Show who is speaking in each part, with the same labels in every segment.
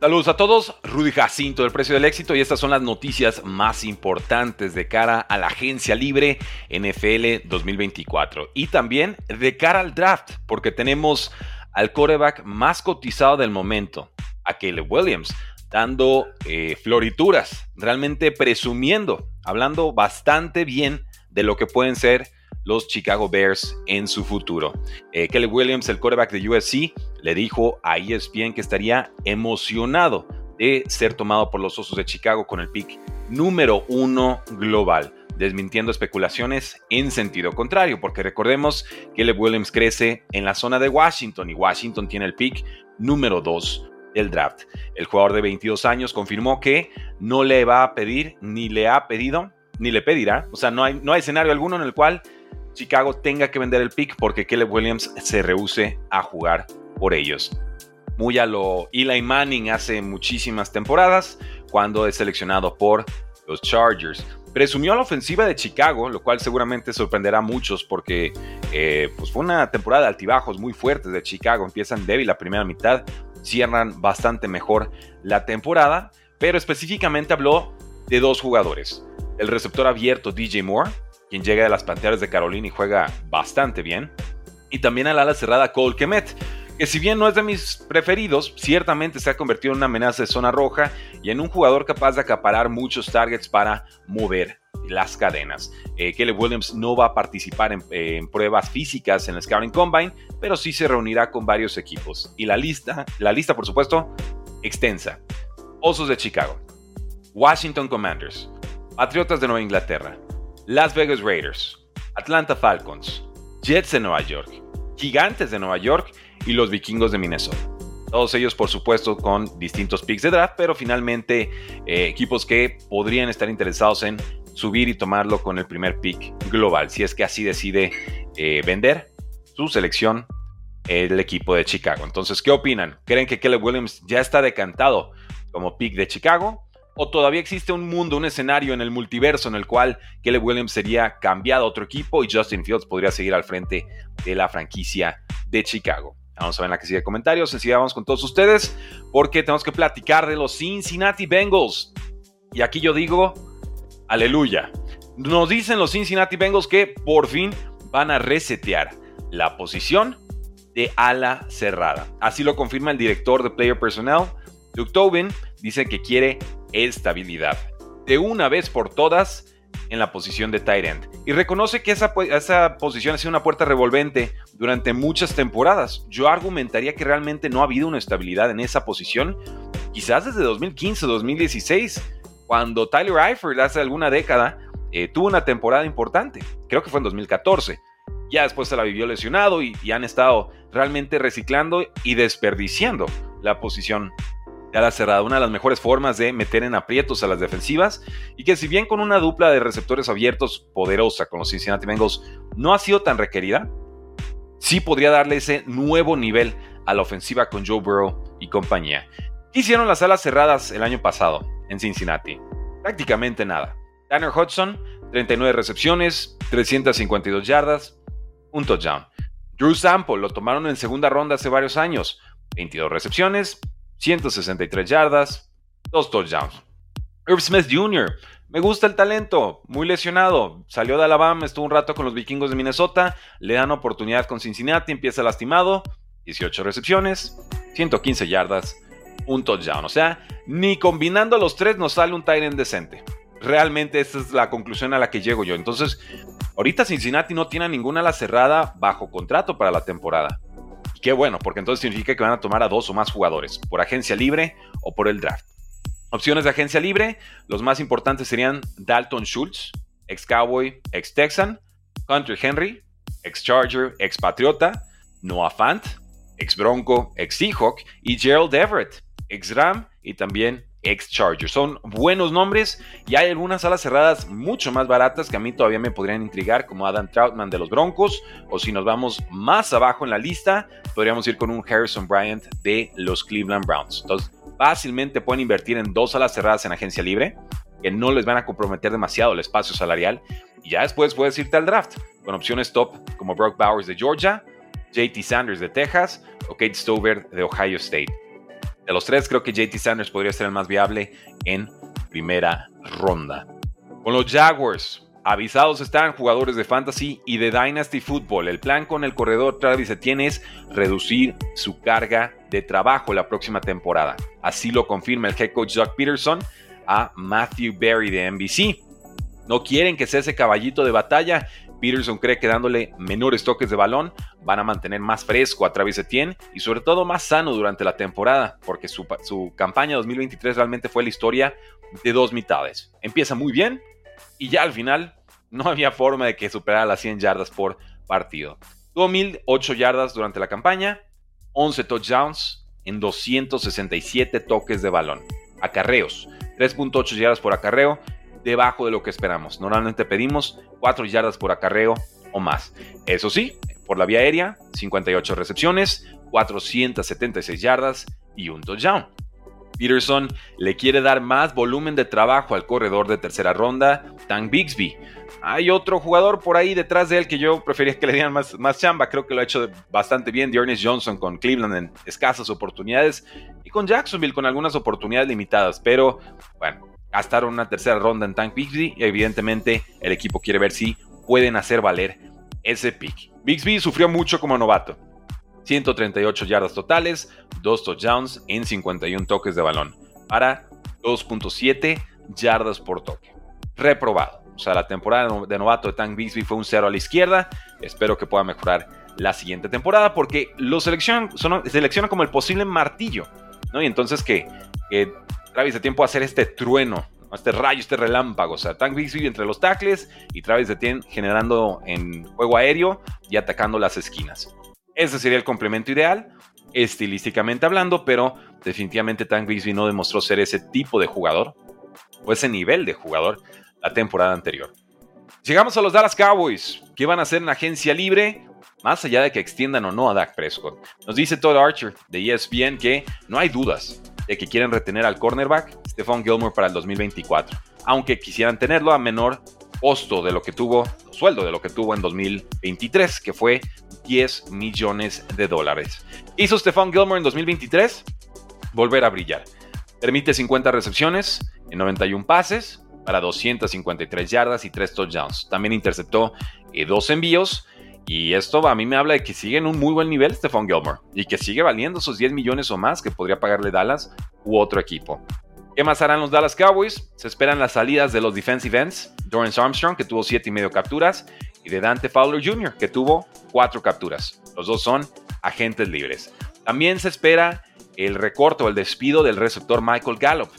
Speaker 1: Saludos a todos, Rudy Jacinto del Precio del Éxito y estas son las noticias más importantes de cara a la agencia libre NFL 2024 y también de cara al draft porque tenemos al quarterback más cotizado del momento, a Caleb Williams, dando eh, florituras, realmente presumiendo, hablando bastante bien de lo que pueden ser los Chicago Bears en su futuro. Eh, Kelly Williams, el quarterback de USC, le dijo a ESPN que estaría emocionado de ser tomado por los Osos de Chicago con el pick número uno global, desmintiendo especulaciones en sentido contrario, porque recordemos que Caleb Williams crece en la zona de Washington y Washington tiene el pick número dos del draft. El jugador de 22 años confirmó que no le va a pedir, ni le ha pedido, ni le pedirá, o sea, no hay, no hay escenario alguno en el cual Chicago tenga que vender el pick porque Caleb Williams se rehúse a jugar por ellos. Muy a lo Eli Manning hace muchísimas temporadas cuando es seleccionado por los Chargers. Presumió la ofensiva de Chicago, lo cual seguramente sorprenderá a muchos porque eh, pues fue una temporada de altibajos muy fuertes de Chicago. Empiezan débil la primera mitad, cierran bastante mejor la temporada, pero específicamente habló de dos jugadores. El receptor abierto DJ Moore, quien llega de las Panteras de Carolina y juega bastante bien. Y también al ala cerrada Cole Kemet, que si bien no es de mis preferidos, ciertamente se ha convertido en una amenaza de zona roja y en un jugador capaz de acaparar muchos targets para mover las cadenas. Eh, Kelly Williams no va a participar en, pruebas físicas en el Scouting Combine, pero sí se reunirá con varios equipos. Y la lista, la lista por supuesto, extensa. Osos de Chicago, Washington Commanders, Patriotas de Nueva Inglaterra, las Vegas Raiders, Atlanta Falcons, Jets de Nueva York, Gigantes de Nueva York y los Vikingos de Minnesota. Todos ellos, por supuesto, con distintos picks de draft, pero finalmente eh, equipos que podrían estar interesados en subir y tomarlo con el primer pick global, si es que así decide eh, vender su selección el equipo de Chicago. Entonces, ¿qué opinan? ¿Creen que Caleb Williams ya está decantado como pick de Chicago? ¿O todavía existe un mundo, un escenario en el multiverso en el cual Caleb Williams sería cambiado a otro equipo y Justin Fields podría seguir al frente de la franquicia de Chicago? Vamos a ver en la que sigue comentarios. Enseguida vamos con todos ustedes porque tenemos que platicar de los Cincinnati Bengals. Y aquí yo digo, aleluya. Nos dicen los Cincinnati Bengals que por fin van a resetear la posición de ala cerrada. Así lo confirma el director de Player Personnel, Duke Tobin. Dice que quiere estabilidad. De una vez por todas en la posición de tight end. Y reconoce que esa, esa posición ha sido una puerta revolvente durante muchas temporadas. Yo argumentaría que realmente no ha habido una estabilidad en esa posición, quizás desde 2015-2016, cuando Tyler Eifert hace alguna década eh, tuvo una temporada importante. Creo que fue en 2014. Ya después se la vivió lesionado y, y han estado realmente reciclando y desperdiciando la posición a la cerrada, una de las mejores formas de meter en aprietos a las defensivas y que si bien con una dupla de receptores abiertos poderosa con los Cincinnati Bengals no ha sido tan requerida, sí podría darle ese nuevo nivel a la ofensiva con Joe Burrow y compañía. ¿Qué hicieron las alas cerradas el año pasado en Cincinnati? Prácticamente nada. Tanner Hudson, 39 recepciones, 352 yardas, un touchdown. Drew Sample lo tomaron en segunda ronda hace varios años, 22 recepciones, 163 yardas, dos touchdowns. Irv Smith Jr., me gusta el talento, muy lesionado. Salió de Alabama, estuvo un rato con los vikingos de Minnesota, le dan oportunidad con Cincinnati, empieza lastimado, 18 recepciones, 115 yardas, un touchdown. O sea, ni combinando los tres nos sale un tight end decente. Realmente esta es la conclusión a la que llego yo. Entonces, ahorita Cincinnati no tiene ninguna ala cerrada bajo contrato para la temporada. Qué bueno, porque entonces significa que van a tomar a dos o más jugadores, por agencia libre o por el draft. Opciones de agencia libre, los más importantes serían Dalton Schultz, ex Cowboy, ex Texan, Hunter Henry, ex Charger, ex Patriota, Noah Fant, ex Bronco, ex Seahawk y Gerald Everett, ex Ram y también ex Charger. Son buenos nombres y hay algunas alas cerradas mucho más baratas que a mí todavía me podrían intrigar, como Adam Troutman de los Broncos, o si nos vamos más abajo en la lista, podríamos ir con un Harrison Bryant de los Cleveland Browns. Entonces, fácilmente pueden invertir en dos alas cerradas en agencia libre, que no les van a comprometer demasiado el espacio salarial, y ya después puedes irte al draft, con opciones top como Brock Bowers de Georgia, JT Sanders de Texas o Kate Stover de Ohio State. De los tres, creo que JT Sanders podría ser el más viable en primera ronda. Con los Jaguars, avisados están jugadores de fantasy y de Dynasty Football. El plan con el corredor Travis Etienne es reducir su carga de trabajo la próxima temporada. Así lo confirma el head coach Doug Peterson a Matthew Berry de NBC. No quieren que sea ese caballito de batalla. Peterson cree que dándole menores toques de balón van a mantener más fresco a Travis Etienne y sobre todo más sano durante la temporada, porque su, campaña 2023 realmente fue la historia de dos mitades. Empieza muy bien y ya al final no había forma de que superara las 100 yardas por partido. Tuvo 1008 yardas durante la campaña, 11 touchdowns en 267 toques de balón. Acarreos, 3.8 yardas por acarreo debajo de lo que esperamos. Normalmente pedimos 4 yardas por acarreo o más. Eso sí, por la vía aérea, 58 recepciones, 476 yardas y un touchdown. Peterson le quiere dar más volumen de trabajo al corredor de tercera ronda, Tank Bixby. Hay otro jugador por ahí detrás de él que yo prefería que le dieran más, más chamba. Creo que lo ha hecho bastante bien. Dearness Johnson con Cleveland en escasas oportunidades y con Jacksonville con algunas oportunidades limitadas. Pero bueno, gastaron una tercera ronda en Tank Bixby y evidentemente el equipo quiere ver si pueden hacer valer ese pick. Bixby sufrió mucho como novato. 138 yardas totales, 2 touchdowns en 51 toques de balón para 2.7 yardas por toque. Reprobado. O sea, la temporada de novato de Tank Bixby fue un cero a la izquierda. Espero que pueda mejorar la siguiente temporada porque lo seleccionan, como el posible martillo. ¿no? Y entonces que, que Travis de tiempo a hacer este trueno, este rayo, este relámpago. O sea, Tank Bixby entre los tackles y Travis Etienne generando en juego aéreo y atacando las esquinas. Ese sería el complemento ideal, estilísticamente hablando, pero definitivamente Tank Bixby no demostró ser ese tipo de jugador o ese nivel de jugador la temporada anterior. Llegamos a los Dallas Cowboys. ¿Qué van a hacer en agencia libre? Más allá de que extiendan o no a Dak Prescott. Nos dice Todd Archer de ESPN que no hay dudas de que quieren retener al cornerback Stephon Gilmore para el 2024. Aunque quisieran tenerlo a menor costo de lo que tuvo, sueldo de lo que tuvo en 2023, que fue 10 millones de dólares. ¿Hizo Stephon Gilmore en 2023? Volver a brillar. Permite 50 recepciones en 91 pases, para 253 yardas y 3 touchdowns. También interceptó eh, dos envíos. Y esto a mí me habla de que sigue en un muy buen nivel Stephon Gilmore y que sigue valiendo esos 10 millones o más que podría pagarle Dallas u otro equipo. ¿Qué más harán los Dallas Cowboys? Se esperan las salidas de los defensive ends, Dorrance Armstrong, que tuvo 7 y medio capturas, y de Dante Fowler Jr., que tuvo 4 capturas. Los dos son agentes libres. También se espera el recorte o el despido del receptor Michael Gallup,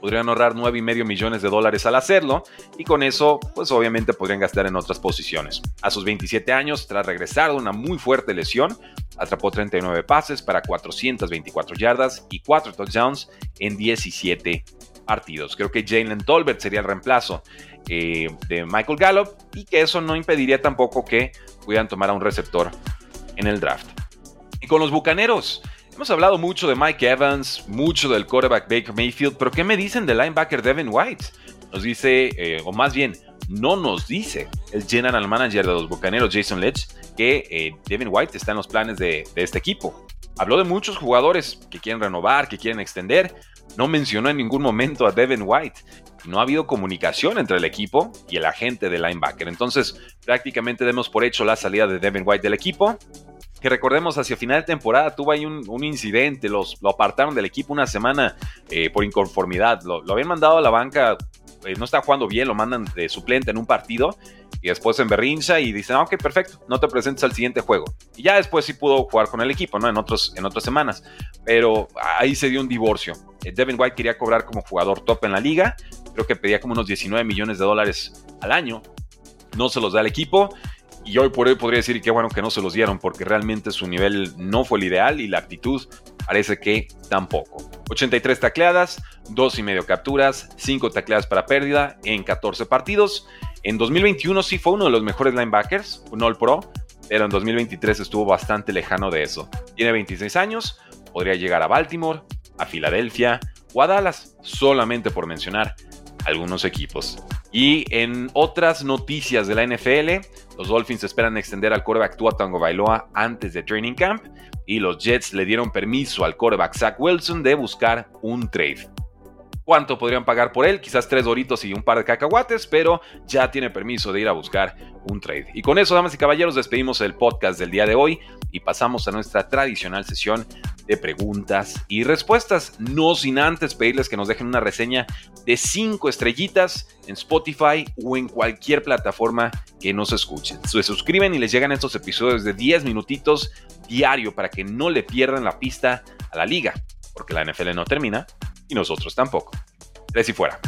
Speaker 1: podrían ahorrar 9,5 millones de dólares al hacerlo y con eso pues obviamente podrían gastar en otras posiciones. A sus 27 años, tras regresar de una muy fuerte lesión, atrapó 39 pases para 424 yardas y 4 touchdowns en 17 partidos. Creo que Jalen Tolbert sería el reemplazo eh, de Michael Gallup y que eso no impediría tampoco que pudieran tomar a un receptor en el draft. Y con los Bucaneros, Hemos hablado mucho de Mike Evans, mucho del quarterback Baker Mayfield, pero ¿qué me dicen del linebacker Devin White? Nos dice, eh, o más bien, no nos dice el general manager de los Bucaneros, Jason Letch, que eh, Devin White está en los planes de, de este equipo. Habló de muchos jugadores que quieren renovar, que quieren extender. No mencionó en ningún momento a Devin White. No ha habido comunicación entre el equipo y el agente de linebacker. Entonces, prácticamente demos por hecho la salida de Devin White del equipo que recordemos hacia final de temporada tuvo ahí un, incidente, los, lo apartaron del equipo una semana eh, por inconformidad, lo, habían mandado a la banca, eh, no está jugando bien, lo mandan de suplente en un partido y después en berrincha y dicen, ah, ok, perfecto, no te presentes al siguiente juego. Y ya después sí pudo jugar con el equipo, ¿no? En, otros, en otras semanas, pero ahí se dio un divorcio. Eh, Devin White quería cobrar como jugador top en la liga, creo que pedía como unos 19 millones de dólares al año, no se los da el equipo y hoy por hoy podría decir que bueno que no se los dieron porque realmente su nivel no fue el ideal y la actitud parece que tampoco. 83 tacleadas, 2 y medio capturas, 5 tacleadas para pérdida en 14 partidos. En 2021 sí fue uno de los mejores linebackers, un All Pro, pero en 2023 estuvo bastante lejano de eso. Tiene 26 años, podría llegar a Baltimore, a Filadelfia o a Dallas, solamente por mencionar algunos equipos. Y en otras noticias de la NFL, los Dolphins esperan extender al coreback Tua Tango Bailoa antes de training camp y los Jets le dieron permiso al coreback Zach Wilson de buscar un trade. ¿Cuánto podrían pagar por él? Quizás tres doritos y un par de cacahuates, pero ya tiene permiso de ir a buscar un trade. Y con eso, damas y caballeros, despedimos el podcast del día de hoy y pasamos a nuestra tradicional sesión de preguntas y respuestas. No sin antes pedirles que nos dejen una reseña de cinco estrellitas en Spotify o en cualquier plataforma que nos escuchen. Se suscriben y les llegan estos episodios de 10 minutitos diario para que no le pierdan la pista a la liga, porque la NFL no termina y nosotros tampoco. Tres y fuera.